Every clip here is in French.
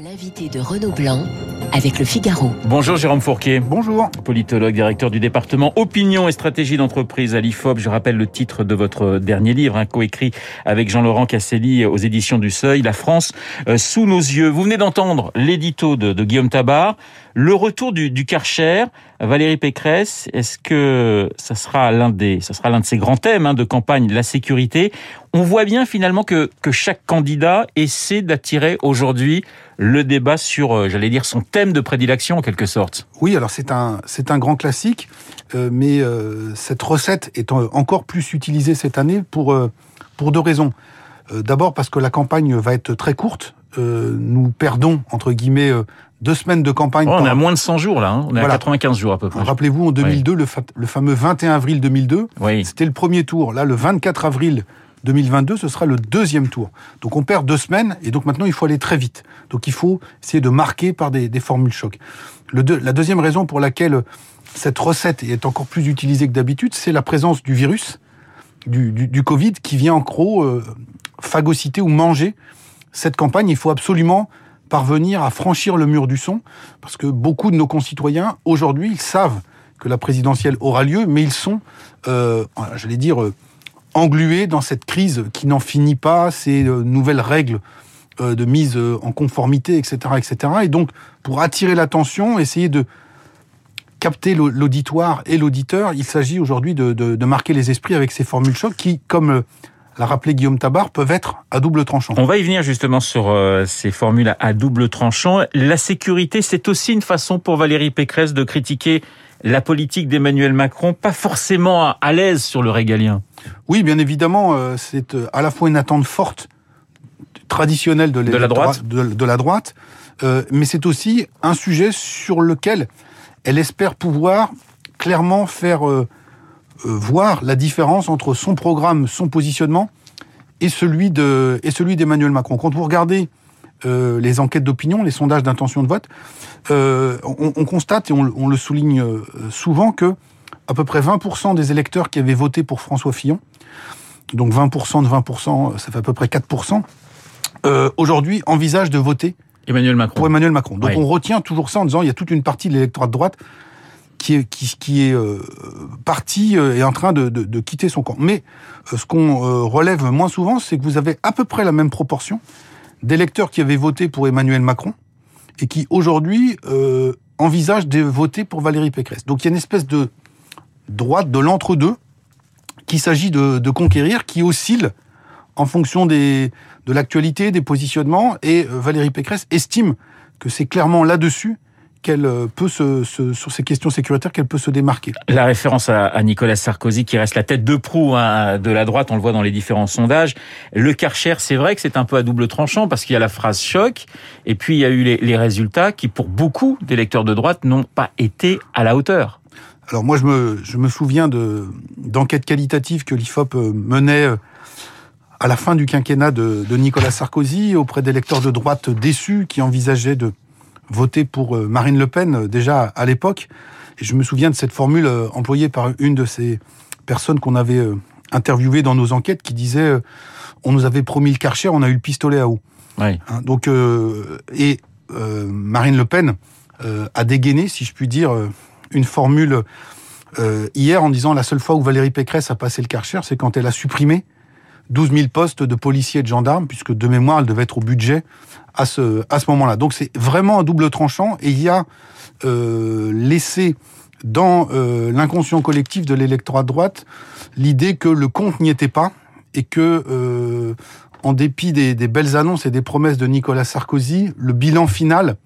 L'invité de Renaud Blanc avec le Figaro. Bonjour Jérôme Fourquet. Bonjour. Politologue, directeur du département Opinion et stratégie d'entreprise à l'IFOP. Je rappelle le titre de votre dernier livre, un coécrit avec Jean-Laurent Casselli aux éditions du Seuil, La France euh, sous nos yeux. Vous venez d'entendre l'édito de, de, Guillaume Tabar. Le retour du, du Karcher, Valérie Pécresse, est-ce que ça sera l'un des, ça sera l'un de ces grands thèmes hein, de campagne, la sécurité? On voit bien finalement que, que chaque candidat essaie d'attirer aujourd'hui le débat sur, euh, j'allais dire, son thème de prédilection en quelque sorte. Oui, alors c'est un, c'est un grand classique, euh, mais euh, cette recette est encore plus utilisée cette année pour, pour deux raisons. D'abord parce que la campagne va être très courte. Nous perdons, entre guillemets, deux semaines de campagne. Oh, on par... a moins de 100 jours là, hein on est voilà. à 95 jours à peu près. Rappelez-vous, en 2002, oui. le, fa le, fameux 21 avril 2002, oui. c'était le premier tour. Là, le 24 avril 2022, ce sera le deuxième tour. Donc on perd deux semaines et donc maintenant il faut aller très vite. Donc il faut essayer de marquer par des, des formules choc. Le deux, la deuxième raison pour laquelle cette recette est encore plus utilisée que d'habitude, c'est la présence du virus, du, du, du, Covid, qui vient en gros euh, phagocyter ou manger cette campagne. Il faut absolument parvenir à franchir le mur du son, parce que beaucoup de nos concitoyens, aujourd'hui, ils savent que la présidentielle aura lieu, mais ils sont, euh, j'allais dire, euh, englués dans cette crise qui n'en finit pas, ces euh, nouvelles règles de mise en conformité, etc., etc. Et donc, pour attirer l'attention, essayer de capter l'auditoire et l'auditeur, il s'agit aujourd'hui de, marquer les esprits avec ces formules choc qui, comme l'a rappelé Guillaume Tabar, peuvent être à double tranchant. On va y venir justement sur euh, ces formules à double tranchant. La sécurité, c'est aussi une façon pour Valérie Pécresse de critiquer la politique d'Emmanuel Macron, pas forcément à l'aise sur le régalien. Oui, bien évidemment, euh, c'est à la fois une attente forte, traditionnelle de, de la droite, de, de la droite euh, mais c'est aussi un sujet sur lequel elle espère pouvoir clairement faire euh, euh, voir la différence entre son programme, son positionnement et celui de et celui d'Emmanuel Macron. Quand vous regardez euh, les enquêtes d'opinion, les sondages d'intention de vote, euh, on, on, constate et on, on, le souligne souvent que à peu près 20% des électeurs qui avaient voté pour François Fillon, donc 20% de 20%, ça fait à peu près 4%, euh, aujourd'hui envisagent de voter Emmanuel Macron. pour Emmanuel Macron. Donc on retient toujours ça en disant il y a toute une partie de l'électorat de droite qui est, euh, parti euh, et en train de, quitter son camp. Mais euh, ce qu'on euh, relève moins souvent, c'est que vous avez à peu près la même proportion d'électeurs qui avaient voté pour Emmanuel Macron et qui aujourd'hui euh, envisagent de voter pour Valérie Pécresse. Donc il y a une espèce de droite de l'entre-deux qu'il s'agit de, conquérir, qui oscille en fonction de l'actualité, des positionnements, et euh, Valérie Pécresse estime que c'est clairement là-dessus qu'elle peut se, se, sur ces questions sécuritaires qu'elle peut se démarquer. La référence à, à, Nicolas Sarkozy qui reste la tête de proue hein, de la droite, on le voit dans les différents sondages. Le Karcher, c'est vrai que c'est un peu à double tranchant parce qu'il y a la phrase choc et puis il y a eu les, les résultats qui, pour beaucoup d'électeurs de droite, n'ont pas été à la hauteur. Alors moi, je me, je me souviens de d'enquêtes qualitatives que l'IFOP menait à la fin du quinquennat de, de Nicolas Sarkozy auprès d'électeurs de droite déçus qui envisageaient de voté pour euh, Marine Le Pen euh, déjà à l'époque. Et je me souviens de cette formule euh, employée par une de ces personnes qu'on avait interviewées dans nos enquêtes qui disait on nous avait promis le Karcher, on a eu le pistolet à eau. Oui. Hein, donc euh, et euh, Marine Le Pen euh, a dégainé, si je puis dire, une formule hier en disant la seule fois où Valérie Pécresse a passé le Karcher, c'est quand elle a supprimé 12 000 postes de policiers et de gendarmes, puisque de mémoire, elle devait être au budget à ce, à ce moment-là. Donc c'est vraiment un double tranchant et il y a euh, laissé dans euh, l'inconscient collectif de l'électorat de droite l'idée que le compte n'y était pas et que, euh, en dépit des, des, belles annonces et des promesses de Nicolas Sarkozy, le bilan final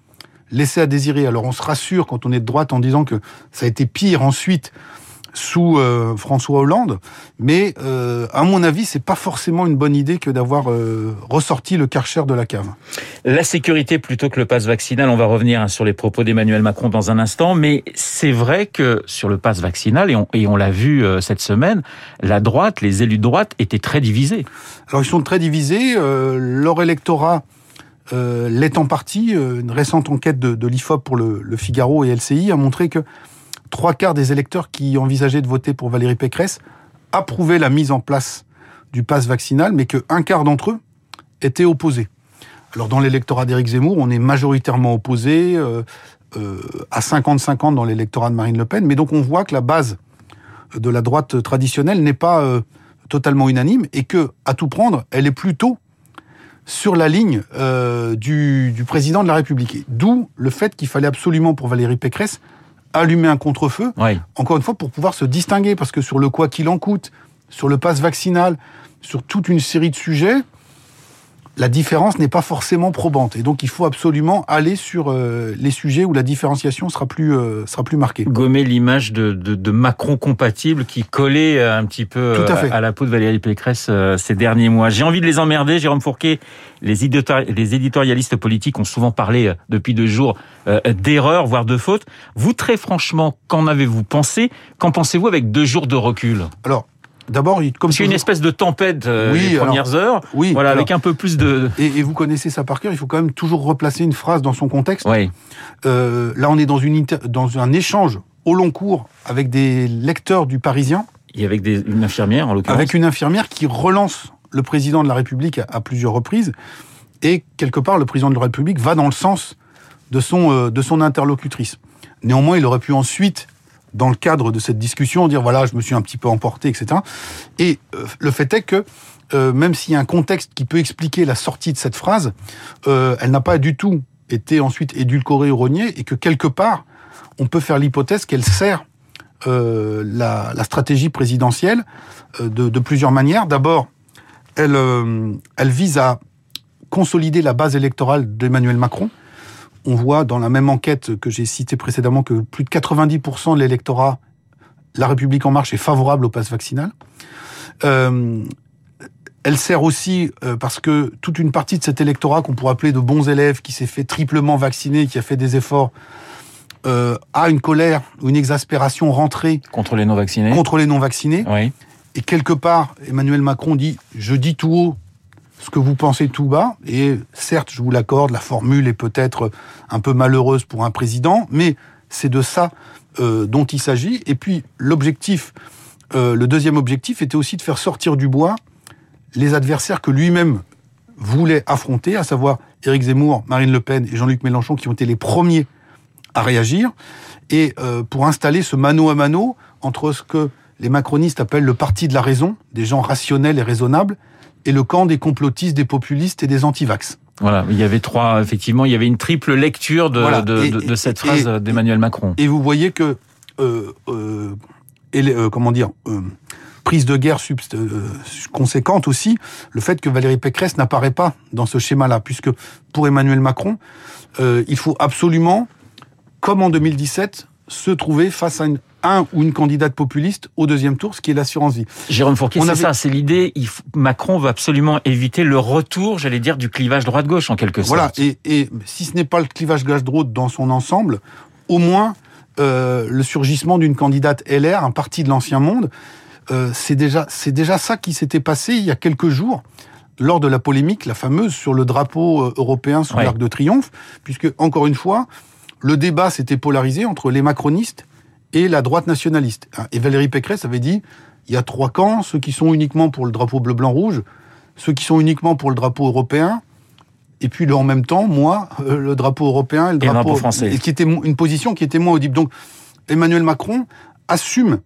laissait à désirer. Alors on se rassure quand on est de droite en disant que ça a été pire ensuite sous euh, François Hollande, mais euh, à mon avis, c'est pas forcément une bonne idée que d'avoir euh, ressorti le Karcher de la cave. La sécurité plutôt que le pass vaccinal, on va revenir hein, sur les propos d'Emmanuel Macron dans un instant, mais c'est vrai que sur le pass vaccinal, et on, et on l'a vu euh, cette semaine, la droite, les élus de droite étaient très divisés. Alors ils sont très divisés, euh, leur électorat euh, l'est en partie. Une récente enquête de, de l'IFOP pour le, le Figaro et LCI a montré que trois quarts des électeurs qui envisageaient de voter pour Valérie Pécresse approuvaient la mise en place du pass vaccinal, mais qu'un quart d'entre eux étaient opposés. Alors dans l'électorat d'Éric Zemmour, on est majoritairement opposé euh, euh, à 50-50 dans l'électorat de Marine Le Pen, mais donc on voit que la base de la droite traditionnelle n'est pas euh, totalement unanime et que, à tout prendre, elle est plutôt sur la ligne du président de la République. D'où le fait qu'il fallait absolument pour Valérie Pécresse allumer un contre-feu, Oui. encore une fois pour pouvoir se distinguer, parce que sur le quoi qu'il en coûte, sur le pass vaccinal, sur toute une série de sujets, la différence n'est pas forcément probante. Et donc il faut absolument aller sur euh, les sujets où la différenciation sera plus, euh, sera plus marquée. Gommer l'image de, de, de Macron compatible qui collait euh, un petit peu Tout à euh, fait. la peau de Valérie Pécresse euh, ces derniers mois. J'ai envie de les emmerder, Jérôme Fourquet. Les, les éditorialistes politiques ont souvent parlé euh, depuis deux jours euh, d'erreurs, voire de fautes. Vous, très franchement, qu'en avez-vous pensé? Qu'en pensez-vous avec deux jours de recul? Alors, d'abord, il- comme a une espèce de tempête euh, Oui, les alors, premières heures. oui, Voilà, alors- avec un peu plus de... et, et vous connaissez ça par cœur, il faut quand même toujours replacer une phrase dans son contexte. Oui, Euh, là, on est dans, une inter- dans un échange au long cours avec des lecteurs du Parisien, et avec des, une infirmière en l'occurrence. avec une infirmière qui relance le président de la République à, à plusieurs reprises. Et quelque part, le président de la République va dans le sens de son, euh, de son interlocutrice. Néanmoins, il aurait pu ensuite, dans le cadre de cette discussion, dire voilà, je me suis un petit peu emporté, etc. Et euh, le fait est que, euh, même s'il y a un contexte qui peut expliquer la sortie de cette phrase, euh, elle n'a pas du tout été ensuite édulcorée ou reniée, et que quelque part, on peut faire l'hypothèse qu'elle sert la, stratégie présidentielle de, plusieurs manières. D'abord, elle vise à consolider la base électorale d'Emmanuel Macron. On voit dans la même enquête que j'ai citée précédemment que plus de 90% de l'électorat, La République en marche est favorable au pass vaccinal. Euh, elle sert aussi euh, parce que toute une partie de cet électorat qu'on pourrait appeler de bons élèves, qui s'est fait triplement vacciner, qui a fait des efforts, euh, a une colère ou une exaspération rentrée Contre les non-vaccinés. contre les non-vaccinés. Oui. Et quelque part, Emmanuel Macron dit Je dis tout haut ce que vous pensez tout bas. Et certes, je vous l'accorde, la formule est peut-être un peu malheureuse pour un président, mais c'est de ça euh, dont il s'agit. Et puis, l'objectif, euh, le deuxième objectif était aussi de faire sortir du bois les adversaires que lui-même voulait affronter, à savoir Éric Zemmour, Marine Le Pen et Jean-Luc Mélenchon, qui ont été les premiers à réagir, et euh, pour installer ce mano à mano entre ce que les macronistes appellent le parti de la raison, des gens rationnels et raisonnables, et le camp des complotistes, des populistes et des antivax. Voilà, il y avait trois, effectivement, il y avait une triple lecture de, Voilà. de, Et- de- de et- cette et- phrase d'Emmanuel Macron. Et vous voyez que, euh, euh, et euh, comment dire, euh, prise de guerre conséquente aussi, le fait que Valérie Pécresse n'apparaît pas dans ce schéma-là, puisque pour Emmanuel Macron, il faut absolument, comme en 2017, se trouver face à une, un ou une candidate populiste au deuxième tour, ce qui est l'assurance vie. Jérôme Fourquet, On c'est avait- ça, c'est l'idée. faut- Macron veut absolument éviter le retour, j'allais dire, du clivage droite-gauche en quelque Voilà, sorte. et, et si ce n'est pas le clivage gauche-droite dans son ensemble, au moins euh, le surgissement d'une candidate LR, un parti de l'ancien monde, euh, c'est déjà, c'est déjà ça qui s'était passé il y a quelques jours lors de la polémique, la fameuse sur le drapeau euh, européen sous Ouais. l'arc de triomphe, puisque encore une fois, le débat s'était polarisé entre les macronistes et la droite nationaliste. Hein, Et Valérie Pécresse avait dit il y a trois camps, ceux qui sont uniquement pour le drapeau bleu-blanc-rouge, ceux qui sont uniquement pour le drapeau européen, et puis en même temps, moi, euh, le drapeau européen et le Et le drapeau, drapeau français. et qui était une position qui était moins audible. Donc Emmanuel Macron assume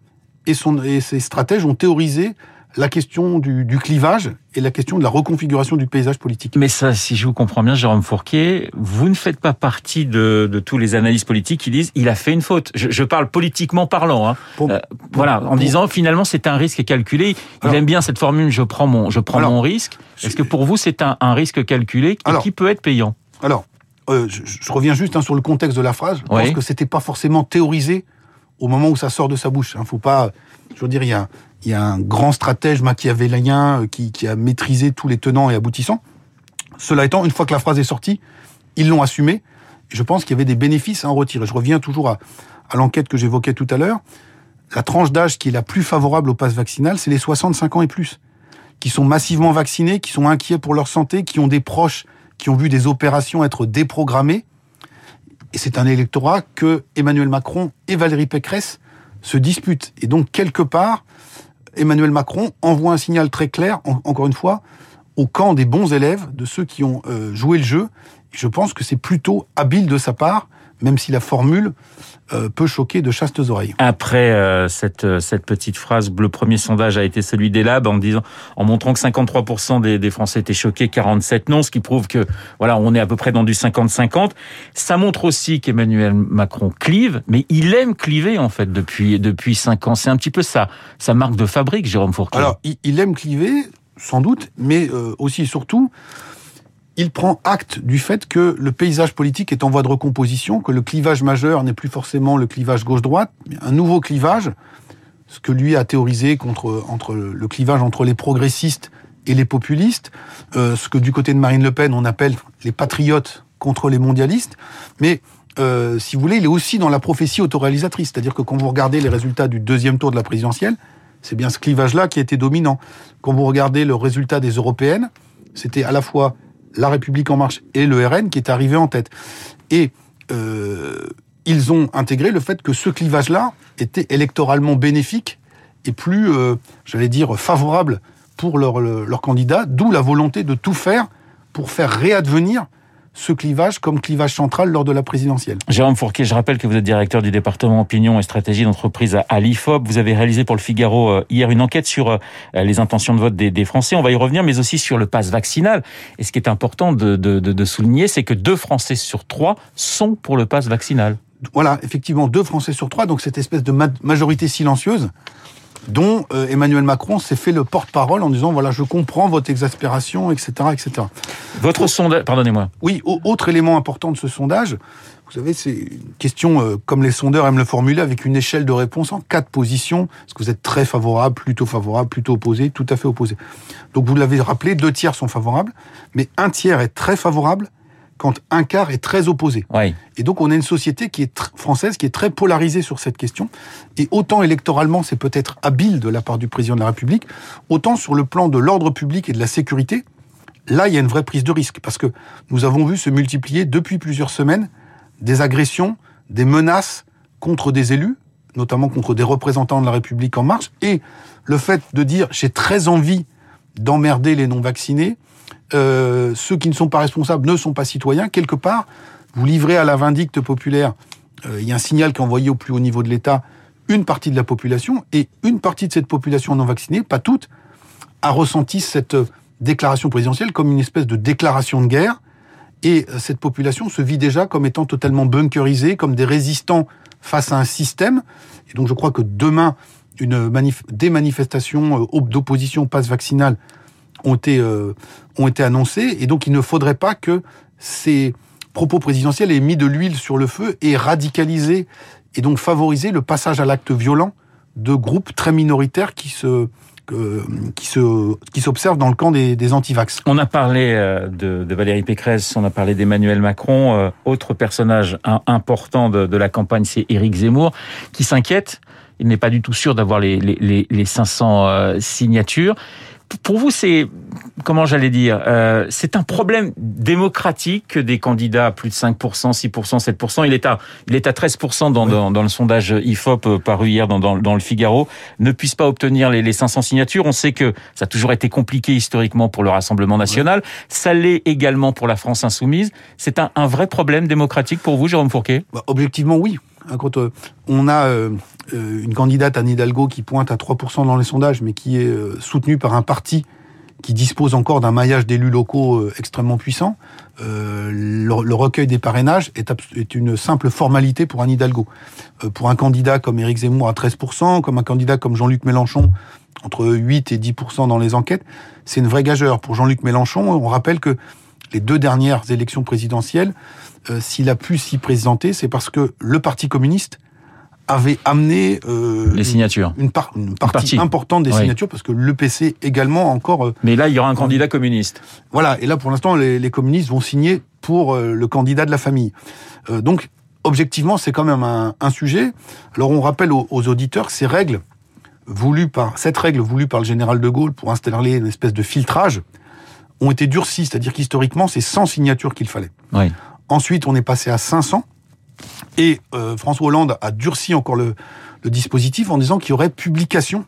et, son, et ses stratèges ont théorisé la question du, du clivage et la question de la reconfiguration du paysage politique. Mais ça, si je vous comprends bien, Jérôme Fourquet, vous ne faites pas partie de, de tous les analystes politiques qui disent il a fait une faute. Je, je parle politiquement parlant. Hein. Pour- Euh, voilà, en pour- disant finalement c'est un risque calculé. Il Alors- aime bien cette formule je prends mon je prends Alors, mon risque. Est-ce que pour vous c'est un, un risque calculé et qui peut être payant? Alors, euh, je, je reviens juste hein, sur le contexte de la phrase. Je Oui. pense que c'était pas forcément théorisé au moment où ça sort de sa bouche. Hein. Faut pas, je veux dire, il y a, il y a un grand stratège machiavélien euh, qui, qui a maîtrisé tous les tenants et aboutissants. Cela étant, une fois que la phrase est sortie, ils l'ont assumé. Et je pense qu'il y avait des bénéfices à en retirer. Je reviens toujours à, à l'enquête que j'évoquais tout à l'heure. La tranche d'âge qui est la plus favorable au pass vaccinal, c'est les 65 ans et plus, qui sont massivement vaccinés, qui sont inquiets pour leur santé, qui ont des proches qui ont vu des opérations être déprogrammées. Et c'est un électorat que Emmanuel Macron et Valérie Pécresse se disputent. Et donc, quelque part, Emmanuel Macron envoie un signal très clair, en- encore une fois, au camp des bons élèves, de ceux qui ont euh, joué le jeu. Je pense que c'est plutôt habile de sa part, même si la formule euh, peut choquer de chastes oreilles. Après euh, cette, euh, cette petite phrase, le premier sondage a été celui des labs en disant, en montrant que 53% des, des Français étaient choqués, 47 non, ce qui prouve que voilà, on est à peu près dans du 50-50. Ça montre aussi qu'Emmanuel Macron clive, mais il aime cliver en fait depuis depuis cinq ans. C'est un petit peu ça, sa marque de fabrique, Jérôme Fourquet. Alors, il, il aime cliver, sans doute, mais euh, aussi et surtout, il prend acte du fait que le paysage politique est en voie de recomposition, que le clivage majeur n'est plus forcément le clivage gauche-droite, mais un nouveau clivage, ce que lui a théorisé contre, entre le clivage entre les progressistes et les populistes, euh, ce que du côté de Marine Le Pen on appelle les patriotes contre les mondialistes, mais euh, si vous voulez, il est aussi dans la prophétie autoréalisatrice, c'est-à-dire que quand vous regardez les résultats du deuxième tour de la présidentielle, c'est bien ce clivage-là qui a été dominant. Quand vous regardez le résultat des européennes, c'était à la fois la République en marche et le RN qui est arrivé en tête. Et euh, ils ont intégré le fait que ce clivage-là était électoralement bénéfique et plus, euh, j'allais dire, favorable pour leur, leur candidat, d'où la volonté de tout faire pour faire réadvenir ce clivage comme clivage central lors de la présidentielle. Jérôme Fourquet, je rappelle que vous êtes directeur du département opinion et stratégie d'entreprise à l'IFOP. Vous avez réalisé pour le Figaro euh, hier une enquête sur euh, les intentions de vote des, des, Français. On va y revenir, mais aussi sur le pass vaccinal. Et ce qui est important de, de, de souligner, c'est que deux Français sur trois sont pour le pass vaccinal. Voilà, effectivement, deux Français sur trois, donc cette espèce de majorité silencieuse dont euh, Emmanuel Macron s'est fait le porte-parole en disant voilà je comprends votre exaspération etc etc. Votre sondage, pardonnez-moi. Oui, autre élément important de ce sondage, vous savez c'est une question euh, comme les sondeurs aiment le formuler avec une échelle de réponse en quatre positions. Est-ce que vous êtes très favorable, plutôt favorable, plutôt opposé, tout à fait opposé. Donc vous l'avez rappelé, deux tiers sont favorables, mais un tiers est très favorable quand un quart est très opposé. Oui. Et donc on a une société qui est française qui est très polarisée sur cette question. Et autant électoralement c'est peut-être habile de la part du président de la République, autant sur le plan de l'ordre public et de la sécurité, là il y a une vraie prise de risque parce que nous avons vu se multiplier depuis plusieurs semaines des agressions, des menaces contre des élus, notamment contre des représentants de la République en marche, et le fait de dire j'ai très envie d'emmerder les non-vaccinés, euh, ceux qui ne sont pas responsables ne sont pas citoyens, quelque part, vous livrez à la vindicte populaire, euh, il y a un signal qui est envoyé au plus haut niveau de l'État, une partie de la population, et une partie de cette population non vaccinée, pas toute, a ressenti cette déclaration présidentielle comme une espèce de déclaration de guerre, et euh, cette population se vit déjà comme étant totalement bunkerisée, comme des résistants face à un système, et donc je crois que demain, une manif des manifestations d'opposition passe vaccinale ont été, euh, ont été annoncés. Et donc, il ne faudrait pas que ces propos présidentiels aient mis de l'huile sur le feu et radicalisé et donc favoriser le passage à l'acte violent de groupes très minoritaires qui se qui se qui s'observent dans le camp des, des antivax. On a parlé euh, de, Valérie Pécresse, on a parlé d'Emmanuel Macron. Euh, autre personnage important de, la campagne, c'est Éric Zemmour, qui s'inquiète. Il n'est pas du tout sûr d'avoir les, les 500 signatures pour vous, c'est comment j'allais dire, euh, c'est un problème démocratique que des candidats à plus de 5%, 6%, 7%, il est à, il est à 13% dans, oui. dans, dans, le sondage IFOP euh, paru hier dans, dans, dans, le Figaro, ne puisse pas obtenir les, les 500 signatures. On sait que ça a toujours été compliqué historiquement pour le Rassemblement national. Oui. Ça l'est également pour la France insoumise. C'est un, un, vrai problème démocratique pour vous, Jérôme Fourquet? Bah, Objectivement, oui. Quand euh, on a euh, une candidate, Anne Hidalgo, qui pointe à 3% dans les sondages, mais qui est euh, soutenue par un parti qui dispose encore d'un maillage d'élus locaux euh, extrêmement puissant, euh, le, recueil des parrainages est, une simple formalité pour Anne Hidalgo. Euh, pour un candidat comme Éric Zemmour à 13%, comme un candidat comme Jean-Luc Mélenchon, entre 8 et 10% dans les enquêtes, c'est une vraie gageure. Pour Jean-Luc Mélenchon, on rappelle que les deux dernières élections présidentielles, euh, s'il a pu s'y présenter, c'est parce que le Parti communiste avait amené euh, les signatures, une, par, une partie, partie, importante des oui. signatures, parce que le PC également encore. Euh, Mais là, il y aura un candidat communiste. Voilà, et là pour l'instant, les, les, communistes vont signer pour le candidat de la famille. Donc, objectivement, c'est quand même un, un, sujet. Alors, on rappelle aux, aux auditeurs ces règles voulues par cette règle voulue par le général de Gaulle pour installer une espèce de filtrage ont été durcies, c'est-à-dire qu'historiquement, c'est 100 signatures qu'il fallait. Oui. Ensuite, on est passé à 500. Et euh, François Hollande a durci encore le, le dispositif en disant qu'il y aurait publication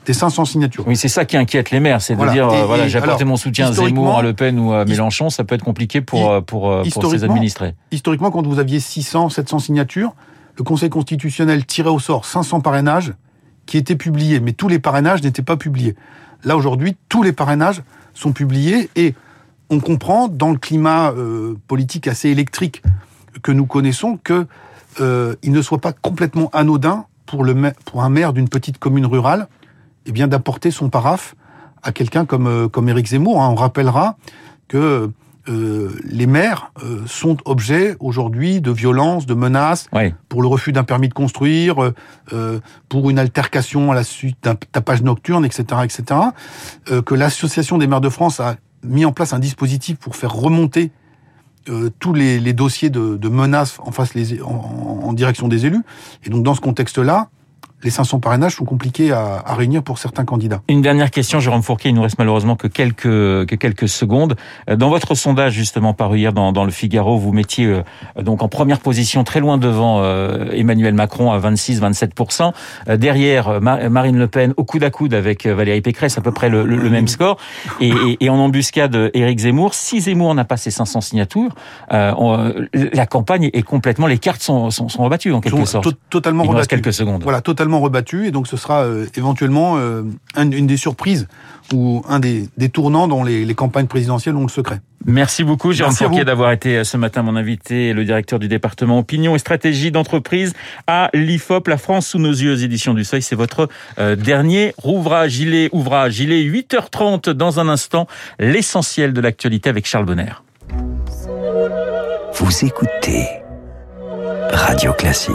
C'était 500 signatures. Oui, c'est ça qui inquiète les maires, c'est de dire, voilà, j'ai apporté mon soutien à Zemmour, à Le Pen ou à Mélenchon, ça peut être compliqué pour, pour, pour ces administrés. Historiquement, quand vous aviez 600, 700 signatures, le Conseil constitutionnel tirait au sort 500 parrainages qui étaient publiés, mais tous les parrainages n'étaient pas publiés. Là, aujourd'hui, tous les parrainages sont publiés et on comprend, dans le climat euh, politique assez électrique que nous connaissons, que euh, il ne soit pas complètement anodin pour, un maire d'une petite commune rurale eh bien d'apporter son paraphe à quelqu'un comme, euh, Éric Zemmour. Hein. On rappellera que euh, les maires euh, sont objets aujourd'hui de violences, de menaces, pour le refus d'un permis de construire, euh, pour une altercation à la suite d'un tapage nocturne, etc., etc. que l'association des maires de France a mis en place un dispositif pour faire remonter tous les, dossiers de, menaces en face les, en direction des élus. Et donc dans ce contexte-là, les 500 parrainages sont compliqués à, à, réunir pour certains candidats. Une dernière question, Jérôme Fourquet, il nous reste malheureusement que quelques, que quelques secondes. Euh, dans votre sondage, justement, paru hier dans, dans le Figaro, vous mettiez euh, donc en première position, très loin devant euh, Emmanuel Macron à 26-27%. derrière, Marine Le Pen au coude à coude avec Valérie Pécresse, à peu près le, le, même score. Et, et, et, en embuscade, Éric Zemmour. Si Zemmour n'a pas ses 500 signatures, la campagne est complètement... Les cartes sont, sont, sont rebattues, en quelque sorte. Totalement rebattues. quelques secondes. Voilà, totalement rebattu et donc ce sera euh, éventuellement euh, une des surprises ou un des, tournants dont les, campagnes présidentielles ont le secret. Merci beaucoup, Jérôme Fourquier, d'avoir été euh, ce matin mon invité, le directeur du département Opinion et Stratégie d'entreprise à l'IFOP, La France sous nos yeux, éditions du Seuil. C'est votre dernier ouvrage. Il est ouvrage. Il est 8h30 dans un instant. L'essentiel de l'actualité avec Charles Bonner. Vous écoutez Radio Classique.